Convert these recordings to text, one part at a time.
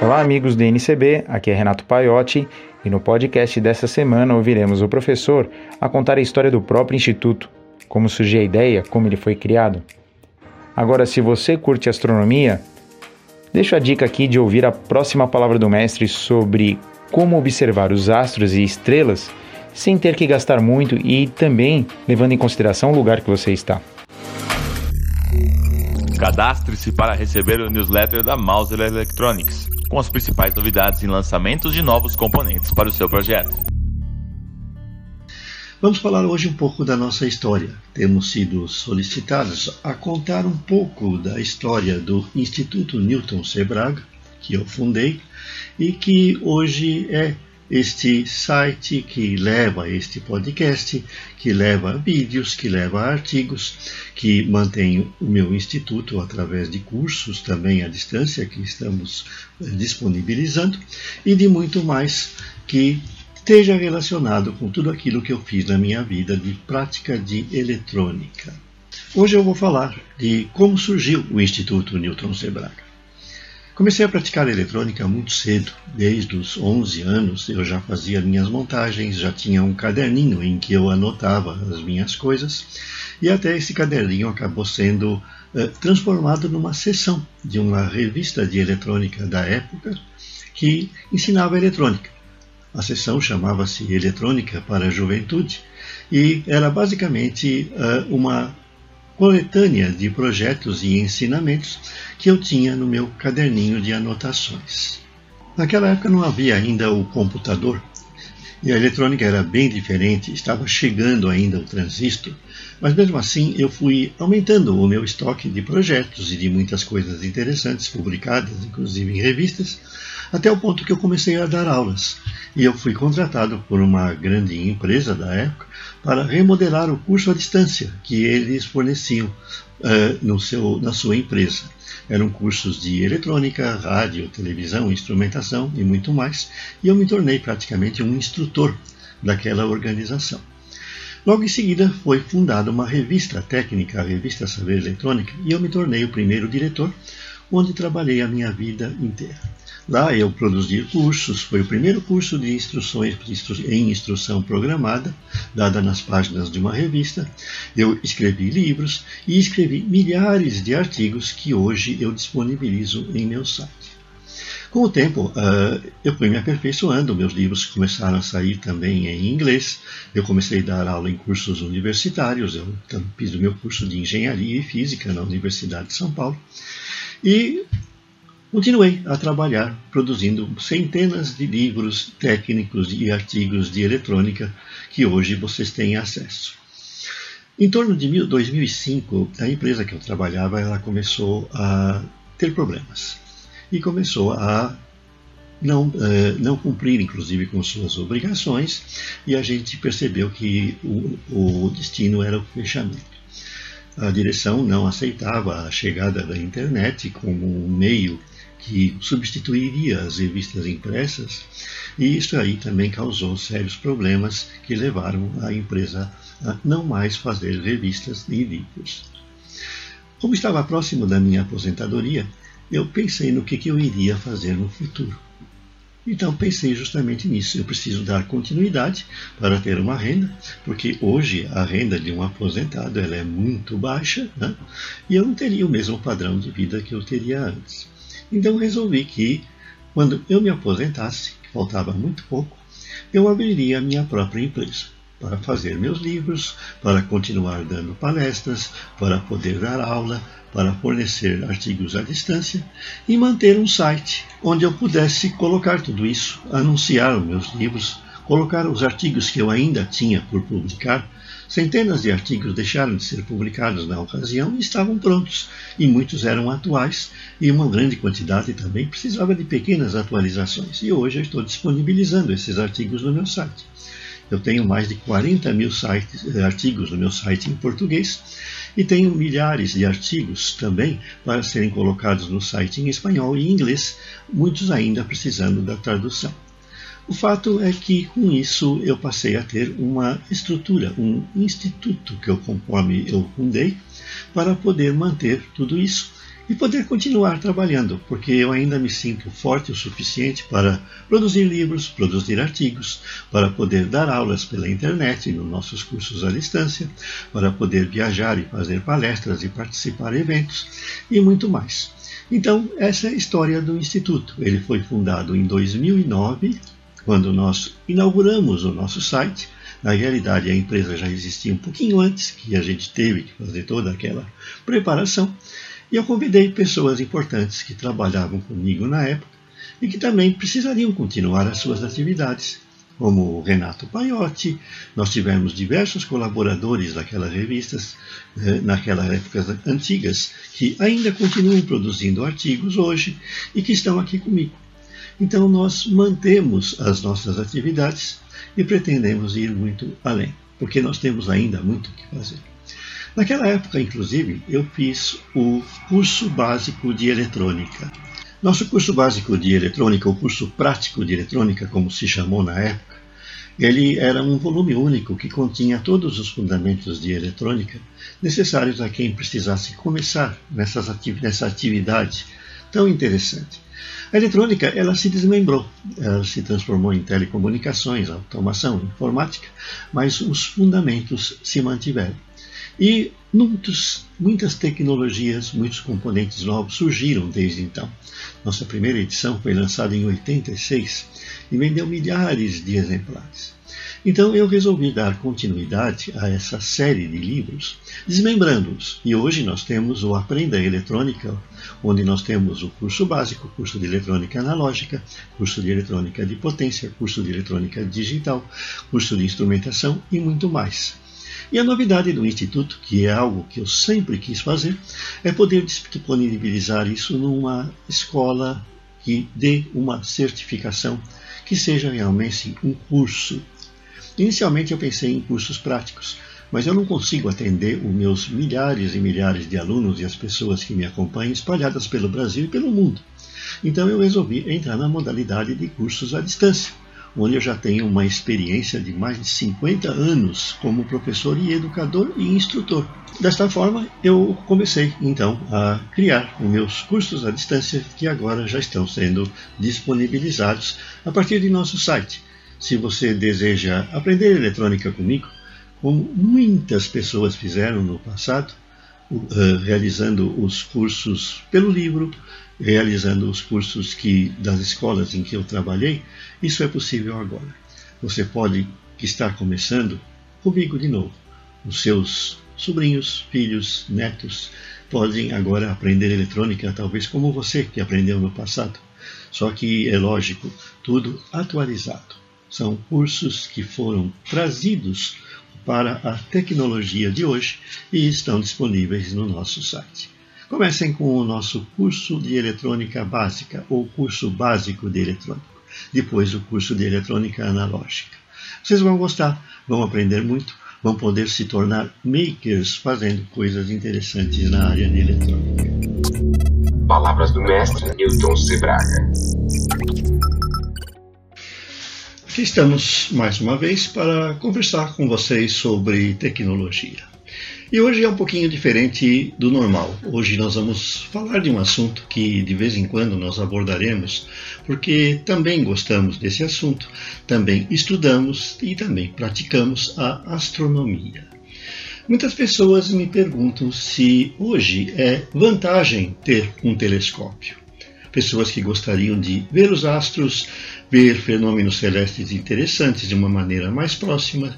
Olá, amigos do NCB, aqui é Renato Paiotti e no podcast dessa semana ouviremos o professor a contar a história do próprio Instituto, como surgiu a ideia, como ele foi criado. Agora, se você curte astronomia, deixo a dica aqui de ouvir a próxima palavra do mestre sobre como observar os astros e estrelas sem ter que gastar muito e também levando em consideração o lugar que você está. Cadastre-se para receber o newsletter da Mauser Electronics com as principais novidades e lançamentos de novos componentes para o seu projeto. Vamos falar hoje um pouco da nossa história. Temos sido solicitados a contar um pouco da história do Instituto Newton Sebraga, que eu fundei e que hoje é este site que leva este podcast, que leva vídeos, que leva artigos, que mantém o meu instituto através de cursos também à distância que estamos eh, disponibilizando e de muito mais que esteja relacionado com tudo aquilo que eu fiz na minha vida de prática de eletrônica. Hoje eu vou falar de como surgiu o Instituto Newton Sebraga. Comecei a praticar eletrônica muito cedo, desde os 11 anos eu já fazia minhas montagens, já tinha um caderninho em que eu anotava as minhas coisas, e até esse caderninho acabou sendo eh, transformado numa seção de uma revista de eletrônica da época que ensinava eletrônica. A seção chamava-se Eletrônica para a Juventude e era basicamente uh, uma coletânea de projetos e ensinamentos que eu tinha no meu caderninho de anotações. Naquela época não havia ainda o computador e a eletrônica era bem diferente, estava chegando ainda o transistor, mas mesmo assim eu fui aumentando o meu estoque de projetos e de muitas coisas interessantes publicadas, inclusive em revistas, até o ponto que eu comecei a dar aulas. E eu fui contratado por uma grande empresa da época para remodelar o curso à distância que eles forneciam uh, no seu, na sua empresa. Eram cursos de eletrônica, rádio, televisão, instrumentação e muito mais, e eu me tornei praticamente um instrutor daquela organização. Logo em seguida foi fundada uma revista técnica, a Revista Saber Eletrônica, e eu me tornei o primeiro diretor, onde trabalhei a minha vida inteira. Lá eu produzi cursos, foi o primeiro curso de instruções em instrução programada, dada nas páginas de uma revista. Eu escrevi livros e escrevi milhares de artigos que hoje eu disponibilizo em meu site. Com o tempo, uh, eu fui me aperfeiçoando, meus livros começaram a sair também em inglês, eu comecei a dar aula em cursos universitários, eu fiz o meu curso de Engenharia e Física na Universidade de São Paulo, e Continuei a trabalhar produzindo centenas de livros técnicos e artigos de eletrônica que hoje vocês têm acesso. Em torno de 2005, a empresa que eu trabalhava ela começou a ter problemas e começou a não, uh, não cumprir, inclusive, com suas obrigações, e a gente percebeu que o, o destino era o fechamento. A direção não aceitava a chegada da internet como um meio que substituiria as revistas impressas, e isso aí também causou sérios problemas que levaram a empresa a não mais fazer revistas e livros. Como estava próximo da minha aposentadoria, eu pensei no que, que eu iria fazer no futuro. Então pensei justamente nisso. Eu preciso dar continuidade para ter uma renda, porque hoje a renda de um aposentado ela é muito baixa né? e eu não teria o mesmo padrão de vida que eu teria antes. Então resolvi que, quando eu me aposentasse, que faltava muito pouco, eu abriria a minha própria empresa para fazer meus livros, para continuar dando palestras, para poder dar aula, para fornecer artigos à distância e manter um site onde eu pudesse colocar tudo isso, anunciar os meus livros, colocar os artigos que eu ainda tinha por publicar Centenas de artigos deixaram de ser publicados na ocasião e estavam prontos, e muitos eram atuais, e uma grande quantidade também precisava de pequenas atualizações. E hoje eu estou disponibilizando esses artigos no meu site. Eu tenho mais de 40 mil sites, eh, artigos no meu site em português e tenho milhares de artigos também para serem colocados no site em espanhol e inglês, muitos ainda precisando da tradução. O fato é que com isso eu passei a ter uma estrutura, um instituto que eu conforme eu fundei para poder manter tudo isso e poder continuar trabalhando, porque eu ainda me sinto forte o suficiente para produzir livros, produzir artigos, para poder dar aulas pela internet nos nossos cursos à distância, para poder viajar e fazer palestras e participar de eventos e muito mais. Então, essa é a história do Instituto. Ele foi fundado em 2009, quando nós inauguramos o nosso site. Na realidade, a empresa já existia um pouquinho antes, que a gente teve que fazer toda aquela preparação. E eu convidei pessoas importantes que trabalhavam comigo na época e que também precisariam continuar as suas atividades, como o Renato Paiotti. Nós tivemos diversos colaboradores daquelas revistas, eh, naquelas épocas antigas, que ainda continuam produzindo artigos hoje e que estão aqui comigo. Então, nós mantemos as nossas atividades e pretendemos ir muito além, porque nós temos ainda muito o que fazer. Naquela época, inclusive, eu fiz o curso básico de eletrônica. Nosso curso básico de eletrônica, o curso prático de eletrônica, como se chamou na época, ele era um volume único que continha todos os fundamentos de eletrônica necessários a quem precisasse começar nessas ati nessa atividade tão interessante. A eletrônica ela se desmembrou, ela se transformou em telecomunicações, automação, informática, mas os fundamentos se mantiveram. E muitos, muitas tecnologias, muitos componentes novos surgiram desde então. Nossa primeira edição foi lançada em 86 e vendeu milhares de exemplares. Então eu resolvi dar continuidade a essa série de livros, desmembrando-os. E hoje nós temos o Aprenda Eletrônica, onde nós temos o curso básico, curso de eletrônica analógica, curso de eletrônica de potência, curso de eletrônica digital, curso de instrumentação e muito mais. E a novidade do Instituto, que é algo que eu sempre quis fazer, é poder disponibilizar isso numa escola que dê uma certificação que seja realmente um curso. Inicialmente eu pensei em cursos práticos, mas eu não consigo atender os meus milhares e milhares de alunos e as pessoas que me acompanham espalhadas pelo Brasil e pelo mundo. Então eu resolvi entrar na modalidade de cursos à distância onde eu já tenho uma experiência de mais de 50 anos como professor e educador e instrutor. Desta forma, eu comecei então a criar os meus cursos à distância que agora já estão sendo disponibilizados a partir de nosso site. Se você deseja aprender eletrônica comigo, como muitas pessoas fizeram no passado, realizando os cursos pelo livro, realizando os cursos que das escolas em que eu trabalhei, isso é possível agora. Você pode estar começando comigo de novo. Os seus sobrinhos, filhos, netos podem agora aprender eletrônica, talvez como você que aprendeu no passado. Só que é lógico, tudo atualizado. São cursos que foram trazidos para a tecnologia de hoje e estão disponíveis no nosso site. Comecem com o nosso curso de eletrônica básica ou curso básico de eletrônica. Depois o curso de eletrônica analógica. Vocês vão gostar, vão aprender muito, vão poder se tornar makers fazendo coisas interessantes na área de eletrônica. Palavras do mestre Newton Sebraga. Aqui estamos mais uma vez para conversar com vocês sobre tecnologia. E hoje é um pouquinho diferente do normal. Hoje nós vamos falar de um assunto que de vez em quando nós abordaremos, porque também gostamos desse assunto, também estudamos e também praticamos a astronomia. Muitas pessoas me perguntam se hoje é vantagem ter um telescópio. Pessoas que gostariam de ver os astros, ver fenômenos celestes interessantes de uma maneira mais próxima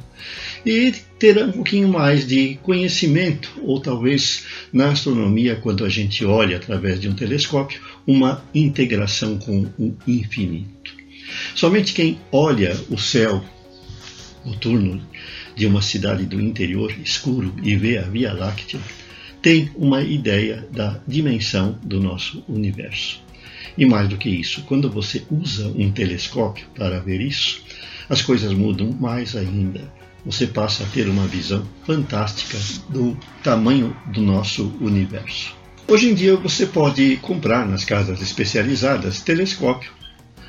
e ter um pouquinho mais de conhecimento, ou talvez na astronomia, quando a gente olha através de um telescópio, uma integração com o infinito. Somente quem olha o céu noturno de uma cidade do interior escuro e vê a Via Láctea tem uma ideia da dimensão do nosso universo. E mais do que isso, quando você usa um telescópio para ver isso, as coisas mudam mais ainda. Você passa a ter uma visão fantástica do tamanho do nosso universo. Hoje em dia você pode comprar nas casas especializadas telescópios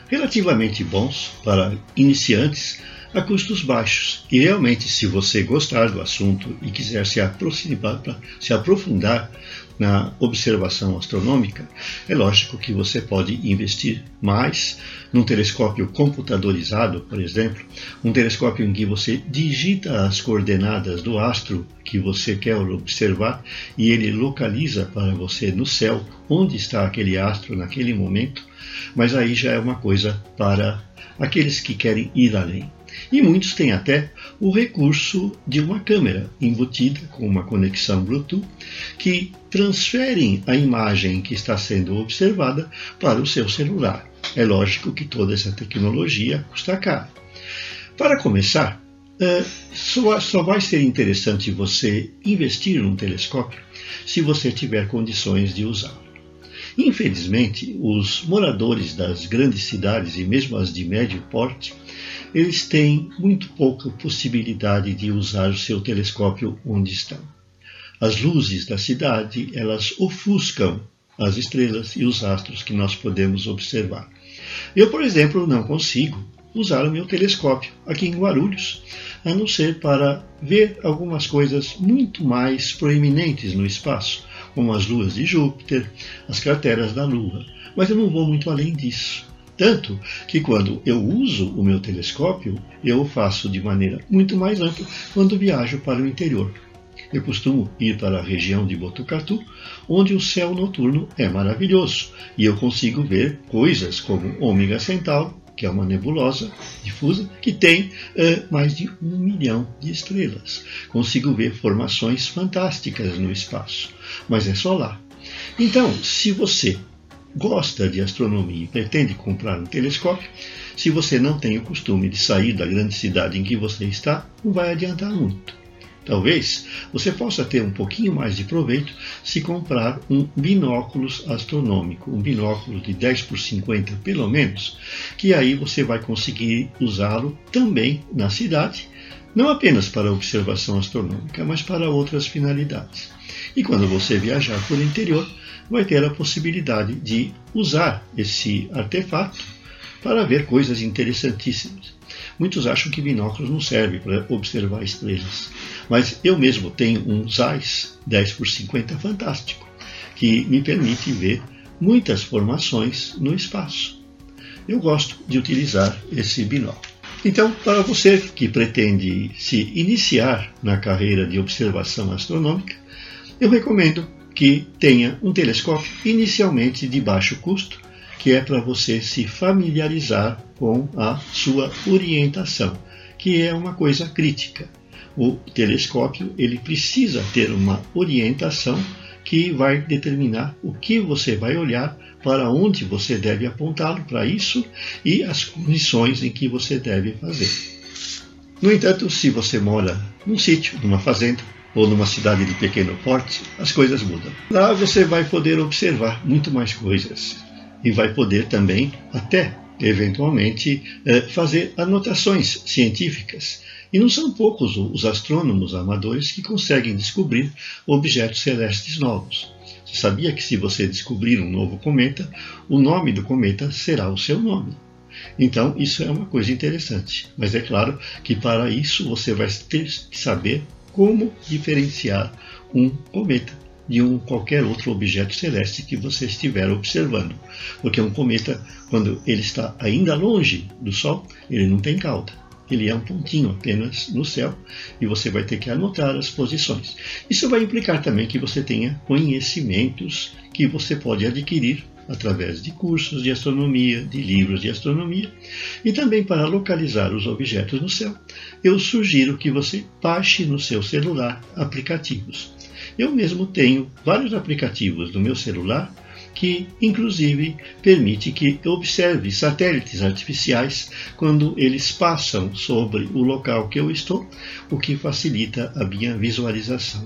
relativamente bons para iniciantes a custos baixos. E realmente, se você gostar do assunto e quiser se, aproximar, se aprofundar na observação astronômica, é lógico que você pode investir mais num telescópio computadorizado, por exemplo, um telescópio em que você digita as coordenadas do astro que você quer observar e ele localiza para você no céu onde está aquele astro naquele momento, mas aí já é uma coisa para aqueles que querem ir além. E muitos têm até o recurso de uma câmera embutida com uma conexão Bluetooth que transferem a imagem que está sendo observada para o seu celular. É lógico que toda essa tecnologia custa caro. Para começar, é, só vai ser interessante você investir num telescópio se você tiver condições de usá-lo. Infelizmente, os moradores das grandes cidades e mesmo as de médio porte eles têm muito pouca possibilidade de usar o seu telescópio onde estão. As luzes da cidade, elas ofuscam as estrelas e os astros que nós podemos observar. Eu, por exemplo, não consigo usar o meu telescópio aqui em Guarulhos, a não ser para ver algumas coisas muito mais proeminentes no espaço, como as luas de Júpiter, as crateras da Lua. Mas eu não vou muito além disso. Tanto que quando eu uso o meu telescópio, eu o faço de maneira muito mais ampla quando viajo para o interior. Eu costumo ir para a região de Botucatu, onde o céu noturno é maravilhoso e eu consigo ver coisas como Ômega Centauro, que é uma nebulosa difusa que tem uh, mais de um milhão de estrelas. Consigo ver formações fantásticas no espaço, mas é só lá. Então, se você gosta de astronomia e pretende comprar um telescópio, se você não tem o costume de sair da grande cidade em que você está, não vai adiantar muito. Talvez você possa ter um pouquinho mais de proveito se comprar um binóculos astronômico, um binóculo de 10 por 50 pelo menos, que aí você vai conseguir usá-lo também na cidade, não apenas para observação astronômica, mas para outras finalidades. E quando você viajar por interior, vai ter a possibilidade de usar esse artefato para ver coisas interessantíssimas. Muitos acham que binóculos não servem para observar estrelas, mas eu mesmo tenho um Zeiss 10 por 50 fantástico, que me permite ver muitas formações no espaço. Eu gosto de utilizar esse binóculo. Então, para você que pretende se iniciar na carreira de observação astronômica, eu recomendo que tenha um telescópio inicialmente de baixo custo, que é para você se familiarizar com a sua orientação, que é uma coisa crítica. O telescópio ele precisa ter uma orientação que vai determinar o que você vai olhar, para onde você deve apontá-lo para isso e as condições em que você deve fazer. No entanto, se você mora num sítio, numa fazenda, ou numa cidade de pequeno porte, as coisas mudam. Lá você vai poder observar muito mais coisas e vai poder também, até eventualmente, eh, fazer anotações científicas. E não são poucos os astrônomos amadores que conseguem descobrir objetos celestes novos. Você sabia que se você descobrir um novo cometa, o nome do cometa será o seu nome. Então, isso é uma coisa interessante. Mas é claro que para isso você vai ter que saber como diferenciar um cometa de um qualquer outro objeto celeste que você estiver observando. Porque um cometa, quando ele está ainda longe do Sol, ele não tem cauda. Ele é um pontinho apenas no céu e você vai ter que anotar as posições. Isso vai implicar também que você tenha conhecimentos que você pode adquirir através de cursos de astronomia, de livros de astronomia, e também para localizar os objetos no céu, eu sugiro que você baixe no seu celular aplicativos. Eu mesmo tenho vários aplicativos no meu celular que, inclusive, permite que observe satélites artificiais quando eles passam sobre o local que eu estou, o que facilita a minha visualização.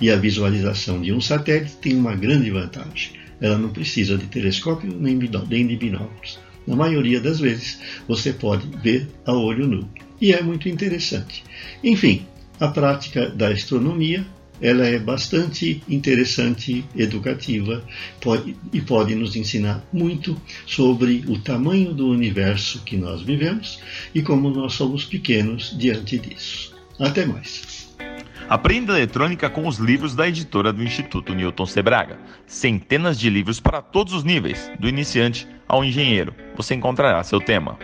E a visualização de um satélite tem uma grande vantagem ela não precisa de telescópio nem de binóculos. Na maioria das vezes, você pode ver a olho nu. E é muito interessante. Enfim, a prática da astronomia ela é bastante interessante, educativa pode, e pode nos ensinar muito sobre o tamanho do universo que nós vivemos e como nós somos pequenos diante disso. Até mais. Aprenda eletrônica com os livros da editora do Instituto Newton Sebraga. Centenas de livros para todos os níveis, do iniciante ao engenheiro. Você encontrará seu tema.